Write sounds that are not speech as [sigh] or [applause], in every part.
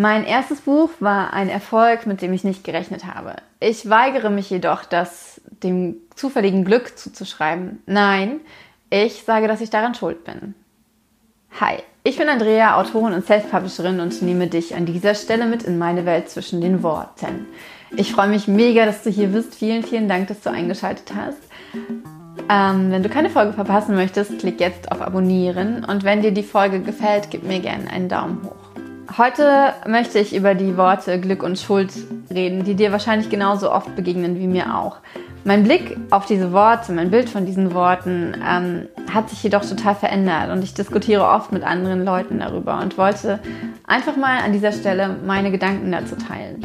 Mein erstes Buch war ein Erfolg, mit dem ich nicht gerechnet habe. Ich weigere mich jedoch, das dem zufälligen Glück zuzuschreiben. Nein, ich sage, dass ich daran schuld bin. Hi, ich bin Andrea, Autorin und Self-Publisherin und nehme dich an dieser Stelle mit in meine Welt zwischen den Worten. Ich freue mich mega, dass du hier bist. Vielen, vielen Dank, dass du eingeschaltet hast. Ähm, wenn du keine Folge verpassen möchtest, klick jetzt auf Abonnieren und wenn dir die Folge gefällt, gib mir gerne einen Daumen hoch. Heute möchte ich über die Worte Glück und Schuld reden, die dir wahrscheinlich genauso oft begegnen wie mir auch. Mein Blick auf diese Worte, mein Bild von diesen Worten ähm, hat sich jedoch total verändert und ich diskutiere oft mit anderen Leuten darüber und wollte einfach mal an dieser Stelle meine Gedanken dazu teilen.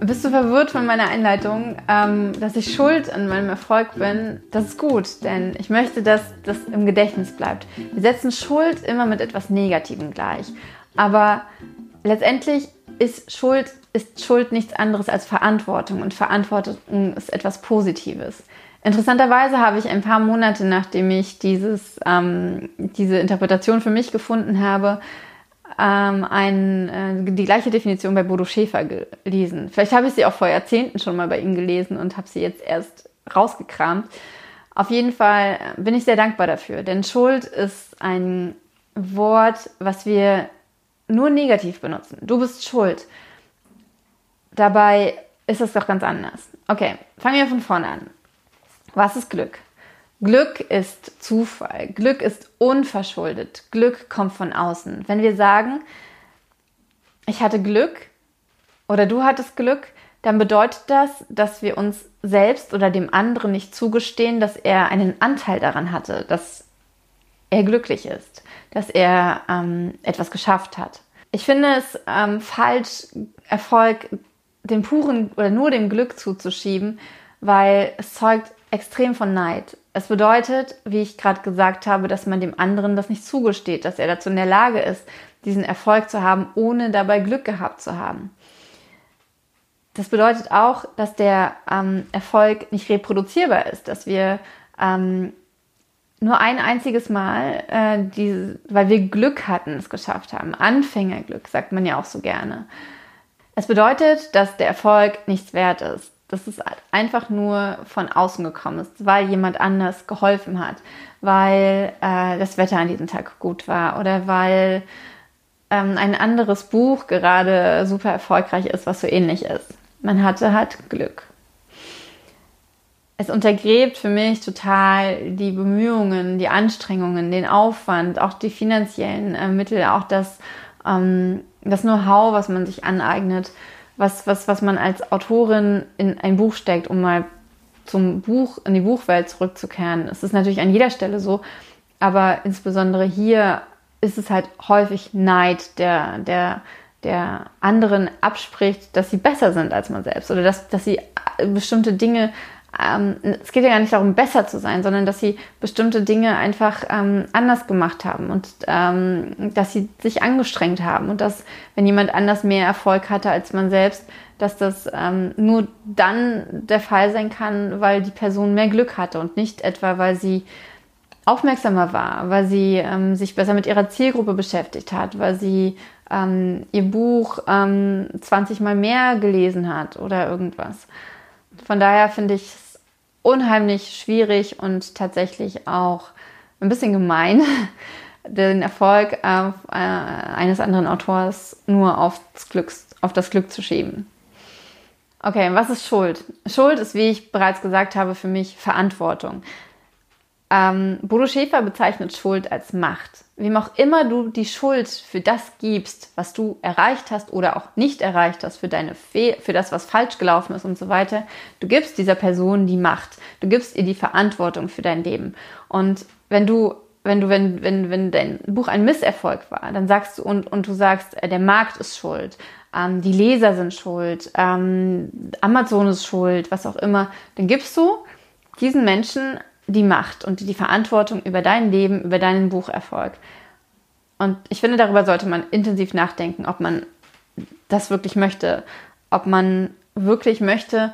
Bist du verwirrt von meiner Einleitung, ähm, dass ich schuld an meinem Erfolg bin? Das ist gut, denn ich möchte, dass das im Gedächtnis bleibt. Wir setzen Schuld immer mit etwas Negativem gleich. Aber letztendlich ist Schuld ist Schuld nichts anderes als Verantwortung und Verantwortung ist etwas Positives. Interessanterweise habe ich ein paar Monate, nachdem ich dieses, ähm, diese Interpretation für mich gefunden habe, ähm, ein, äh, die gleiche Definition bei Bodo Schäfer gelesen. Vielleicht habe ich sie auch vor Jahrzehnten schon mal bei ihm gelesen und habe sie jetzt erst rausgekramt. Auf jeden Fall bin ich sehr dankbar dafür, denn Schuld ist ein Wort, was wir nur negativ benutzen. Du bist schuld. Dabei ist es doch ganz anders. Okay, fangen wir von vorne an. Was ist Glück? Glück ist Zufall. Glück ist unverschuldet. Glück kommt von außen. Wenn wir sagen, ich hatte Glück oder du hattest Glück, dann bedeutet das, dass wir uns selbst oder dem anderen nicht zugestehen, dass er einen Anteil daran hatte, dass er glücklich ist, dass er ähm, etwas geschafft hat. Ich finde es ähm, falsch, Erfolg dem puren oder nur dem Glück zuzuschieben, weil es zeugt extrem von Neid. Es bedeutet, wie ich gerade gesagt habe, dass man dem anderen das nicht zugesteht, dass er dazu in der Lage ist, diesen Erfolg zu haben, ohne dabei Glück gehabt zu haben. Das bedeutet auch, dass der ähm, Erfolg nicht reproduzierbar ist, dass wir ähm, nur ein einziges Mal, äh, diese, weil wir Glück hatten, es geschafft haben. Anfängerglück, sagt man ja auch so gerne. Es bedeutet, dass der Erfolg nichts wert ist. Dass es einfach nur von außen gekommen ist, weil jemand anders geholfen hat, weil äh, das Wetter an diesem Tag gut war oder weil ähm, ein anderes Buch gerade super erfolgreich ist, was so ähnlich ist. Man hatte halt Glück. Es untergräbt für mich total die Bemühungen, die Anstrengungen, den Aufwand, auch die finanziellen äh, Mittel, auch das ähm, das Know-how, was man sich aneignet, was, was, was man als Autorin in ein Buch steckt, um mal zum Buch, in die Buchwelt zurückzukehren. Es ist natürlich an jeder Stelle so, aber insbesondere hier ist es halt häufig Neid, der, der, der anderen abspricht, dass sie besser sind als man selbst oder dass, dass sie bestimmte Dinge ähm, es geht ja gar nicht darum, besser zu sein, sondern dass sie bestimmte Dinge einfach ähm, anders gemacht haben und ähm, dass sie sich angestrengt haben und dass, wenn jemand anders mehr Erfolg hatte als man selbst, dass das ähm, nur dann der Fall sein kann, weil die Person mehr Glück hatte und nicht etwa, weil sie aufmerksamer war, weil sie ähm, sich besser mit ihrer Zielgruppe beschäftigt hat, weil sie ähm, ihr Buch 20 Mal mehr gelesen hat oder irgendwas. Von daher finde ich unheimlich schwierig und tatsächlich auch ein bisschen gemein, [laughs] den Erfolg äh, eines anderen Autors nur auf das, Glück, auf das Glück zu schieben. Okay, was ist Schuld? Schuld ist, wie ich bereits gesagt habe, für mich Verantwortung. Ähm, Bodo Schäfer bezeichnet Schuld als Macht. Wem auch immer du die Schuld für das gibst, was du erreicht hast oder auch nicht erreicht hast, für deine Fe für das, was falsch gelaufen ist und so weiter, du gibst dieser Person die Macht. Du gibst ihr die Verantwortung für dein Leben. Und wenn du wenn du, wenn, wenn, wenn dein Buch ein Misserfolg war, dann sagst du und, und du sagst, äh, der Markt ist schuld, ähm, die Leser sind schuld, ähm, Amazon ist schuld, was auch immer, dann gibst du diesen Menschen die Macht und die Verantwortung über dein Leben, über deinen Bucherfolg. Und ich finde, darüber sollte man intensiv nachdenken, ob man das wirklich möchte, ob man wirklich möchte,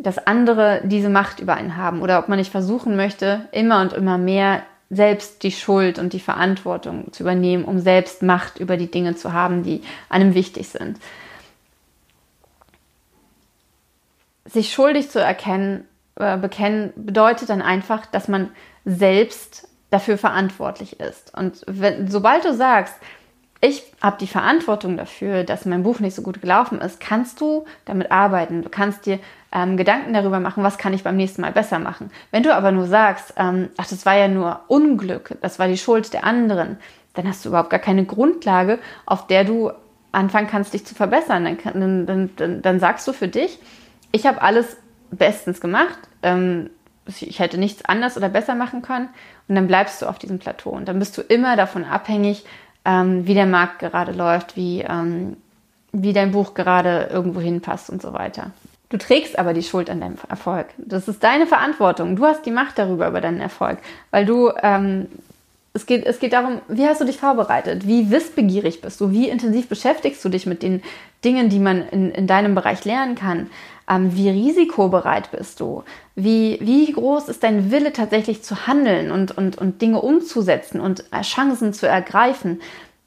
dass andere diese Macht über einen haben oder ob man nicht versuchen möchte, immer und immer mehr selbst die Schuld und die Verantwortung zu übernehmen, um selbst Macht über die Dinge zu haben, die einem wichtig sind. Sich schuldig zu erkennen äh, bekennen, bedeutet dann einfach, dass man selbst dafür verantwortlich ist. Und wenn, sobald du sagst, ich habe die Verantwortung dafür, dass mein Buch nicht so gut gelaufen ist, kannst du damit arbeiten. Du kannst dir ähm, Gedanken darüber machen, was kann ich beim nächsten Mal besser machen. Wenn du aber nur sagst, ähm, ach, das war ja nur Unglück, das war die Schuld der anderen, dann hast du überhaupt gar keine Grundlage, auf der du anfangen kannst, dich zu verbessern. Dann, dann, dann, dann sagst du für dich, ich habe alles bestens gemacht, ähm, ich hätte nichts anders oder besser machen können und dann bleibst du auf diesem Plateau und dann bist du immer davon abhängig, ähm, wie der Markt gerade läuft, wie, ähm, wie dein Buch gerade irgendwo hinpasst und so weiter. Du trägst aber die Schuld an deinem Erfolg. Das ist deine Verantwortung. Du hast die Macht darüber, über deinen Erfolg, weil du ähm, es geht, es geht darum, wie hast du dich vorbereitet? Wie wissbegierig bist du? Wie intensiv beschäftigst du dich mit den Dingen, die man in, in deinem Bereich lernen kann? Ähm, wie risikobereit bist du? Wie, wie groß ist dein Wille tatsächlich zu handeln und, und, und Dinge umzusetzen und äh, Chancen zu ergreifen?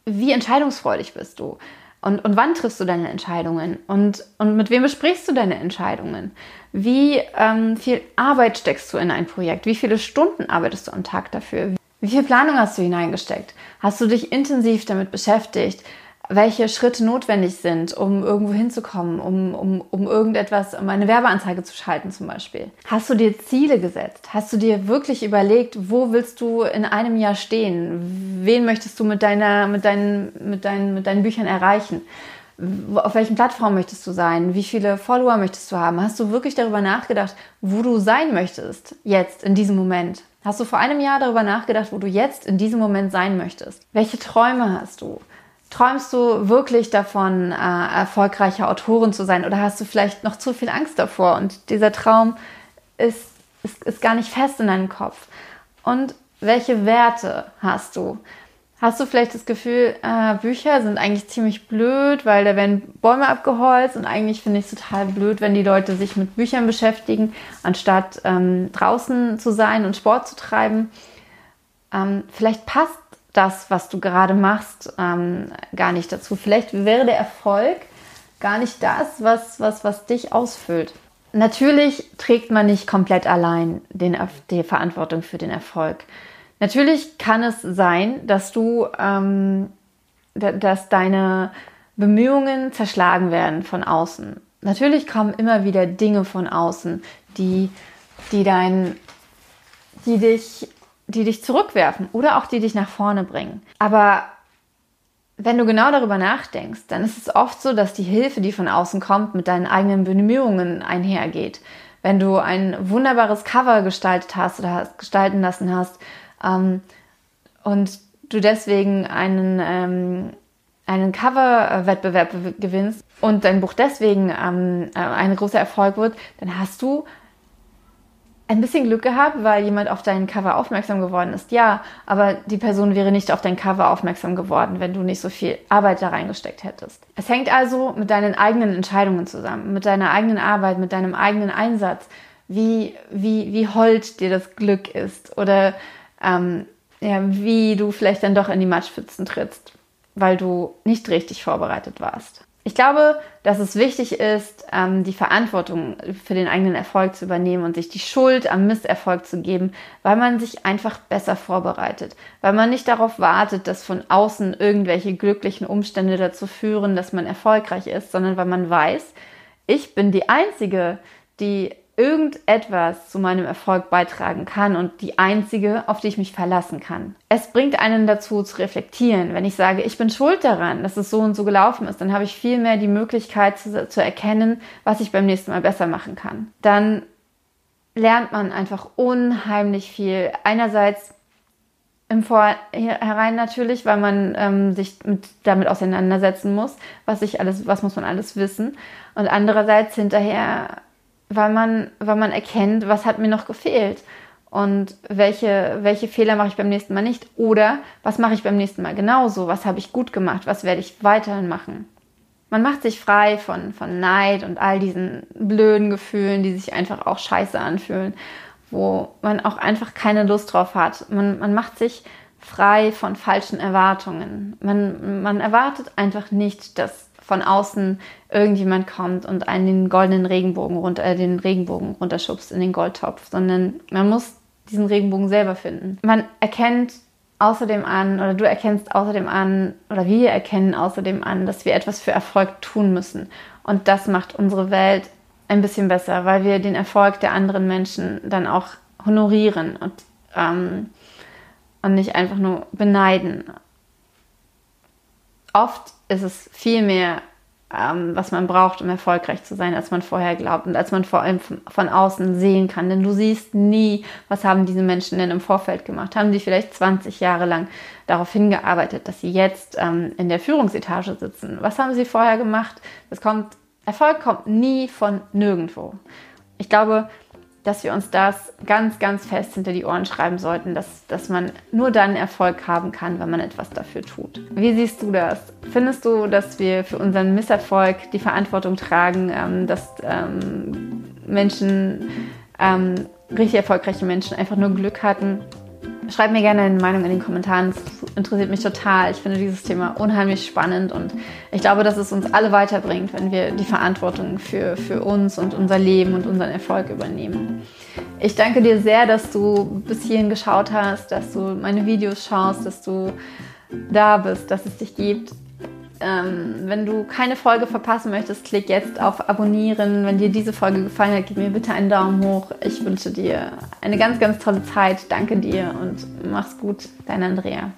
Wie entscheidungsfreudig bist du? Und, und wann triffst du deine Entscheidungen? Und, und mit wem besprichst du deine Entscheidungen? Wie ähm, viel Arbeit steckst du in ein Projekt? Wie viele Stunden arbeitest du am Tag dafür? Wie viel Planung hast du hineingesteckt? Hast du dich intensiv damit beschäftigt? Welche Schritte notwendig sind, um irgendwo hinzukommen, um, um, um irgendetwas, um eine Werbeanzeige zu schalten zum Beispiel. Hast du dir Ziele gesetzt? Hast du dir wirklich überlegt, wo willst du in einem Jahr stehen? Wen möchtest du mit, deiner, mit, deinen, mit, deinen, mit deinen Büchern erreichen? Auf welchen Plattformen möchtest du sein? Wie viele Follower möchtest du haben? Hast du wirklich darüber nachgedacht, wo du sein möchtest, jetzt, in diesem Moment? Hast du vor einem Jahr darüber nachgedacht, wo du jetzt in diesem Moment sein möchtest? Welche Träume hast du? Träumst du wirklich davon, äh, erfolgreicher Autorin zu sein oder hast du vielleicht noch zu viel Angst davor und dieser Traum ist, ist, ist gar nicht fest in deinem Kopf? Und welche Werte hast du? Hast du vielleicht das Gefühl, äh, Bücher sind eigentlich ziemlich blöd, weil da werden Bäume abgeholzt und eigentlich finde ich es total blöd, wenn die Leute sich mit Büchern beschäftigen, anstatt ähm, draußen zu sein und Sport zu treiben. Ähm, vielleicht passt das, was du gerade machst, ähm, gar nicht dazu. Vielleicht wäre der Erfolg gar nicht das, was, was, was dich ausfüllt. Natürlich trägt man nicht komplett allein den, die Verantwortung für den Erfolg. Natürlich kann es sein, dass du, ähm, dass deine Bemühungen zerschlagen werden von außen. Natürlich kommen immer wieder Dinge von außen, die, die dein, die dich die dich zurückwerfen oder auch die dich nach vorne bringen. Aber wenn du genau darüber nachdenkst, dann ist es oft so, dass die Hilfe, die von außen kommt, mit deinen eigenen Bemühungen einhergeht. Wenn du ein wunderbares Cover gestaltet hast oder hast, gestalten lassen hast ähm, und du deswegen einen, ähm, einen Cover-Wettbewerb gewinnst und dein Buch deswegen ähm, äh, ein großer Erfolg wird, dann hast du ein bisschen Glück gehabt, weil jemand auf dein Cover aufmerksam geworden ist. Ja, aber die Person wäre nicht auf dein Cover aufmerksam geworden, wenn du nicht so viel Arbeit da reingesteckt hättest. Es hängt also mit deinen eigenen Entscheidungen zusammen, mit deiner eigenen Arbeit, mit deinem eigenen Einsatz, wie, wie, wie hold dir das Glück ist oder ähm, ja, wie du vielleicht dann doch in die Matschpfützen trittst, weil du nicht richtig vorbereitet warst. Ich glaube, dass es wichtig ist, ähm, die Verantwortung für den eigenen Erfolg zu übernehmen und sich die Schuld am Misserfolg zu geben, weil man sich einfach besser vorbereitet, weil man nicht darauf wartet, dass von außen irgendwelche glücklichen Umstände dazu führen, dass man erfolgreich ist, sondern weil man weiß, ich bin die Einzige, die irgendetwas zu meinem Erfolg beitragen kann und die einzige, auf die ich mich verlassen kann. Es bringt einen dazu zu reflektieren. Wenn ich sage, ich bin schuld daran, dass es so und so gelaufen ist, dann habe ich viel mehr die Möglichkeit zu, zu erkennen, was ich beim nächsten Mal besser machen kann. Dann lernt man einfach unheimlich viel. Einerseits im Vorhinein natürlich, weil man ähm, sich mit, damit auseinandersetzen muss, was ich alles, was muss man alles wissen. Und andererseits hinterher weil man, weil man erkennt, was hat mir noch gefehlt und welche, welche Fehler mache ich beim nächsten Mal nicht oder was mache ich beim nächsten Mal genauso, was habe ich gut gemacht, was werde ich weiterhin machen. Man macht sich frei von, von Neid und all diesen blöden Gefühlen, die sich einfach auch scheiße anfühlen, wo man auch einfach keine Lust drauf hat. Man, man macht sich frei von falschen Erwartungen. Man, man erwartet einfach nicht, dass von außen irgendjemand kommt und einen den goldenen Regenbogen runter, äh, den Regenbogen runterschubst in den Goldtopf, sondern man muss diesen Regenbogen selber finden. Man erkennt außerdem an, oder du erkennst außerdem an, oder wir erkennen außerdem an, dass wir etwas für Erfolg tun müssen. Und das macht unsere Welt ein bisschen besser, weil wir den Erfolg der anderen Menschen dann auch honorieren und, ähm, und nicht einfach nur beneiden. Oft ist es viel mehr ähm, was man braucht, um erfolgreich zu sein, als man vorher glaubt und als man vor allem von außen sehen kann. Denn du siehst nie, was haben diese Menschen denn im Vorfeld gemacht. Haben die vielleicht 20 Jahre lang darauf hingearbeitet, dass sie jetzt ähm, in der Führungsetage sitzen? Was haben sie vorher gemacht? Das kommt, Erfolg kommt nie von nirgendwo. Ich glaube, dass wir uns das ganz, ganz fest hinter die Ohren schreiben sollten, dass, dass man nur dann Erfolg haben kann, wenn man etwas dafür tut. Wie siehst du das? Findest du, dass wir für unseren Misserfolg die Verantwortung tragen, ähm, dass ähm, Menschen, ähm, richtig erfolgreiche Menschen einfach nur Glück hatten? Schreib mir gerne eine Meinung in den Kommentaren. Interessiert mich total. Ich finde dieses Thema unheimlich spannend und ich glaube, dass es uns alle weiterbringt, wenn wir die Verantwortung für, für uns und unser Leben und unseren Erfolg übernehmen. Ich danke dir sehr, dass du bis hierhin geschaut hast, dass du meine Videos schaust, dass du da bist, dass es dich gibt. Ähm, wenn du keine Folge verpassen möchtest, klick jetzt auf Abonnieren. Wenn dir diese Folge gefallen hat, gib mir bitte einen Daumen hoch. Ich wünsche dir eine ganz, ganz tolle Zeit. Danke dir und mach's gut. Dein Andrea.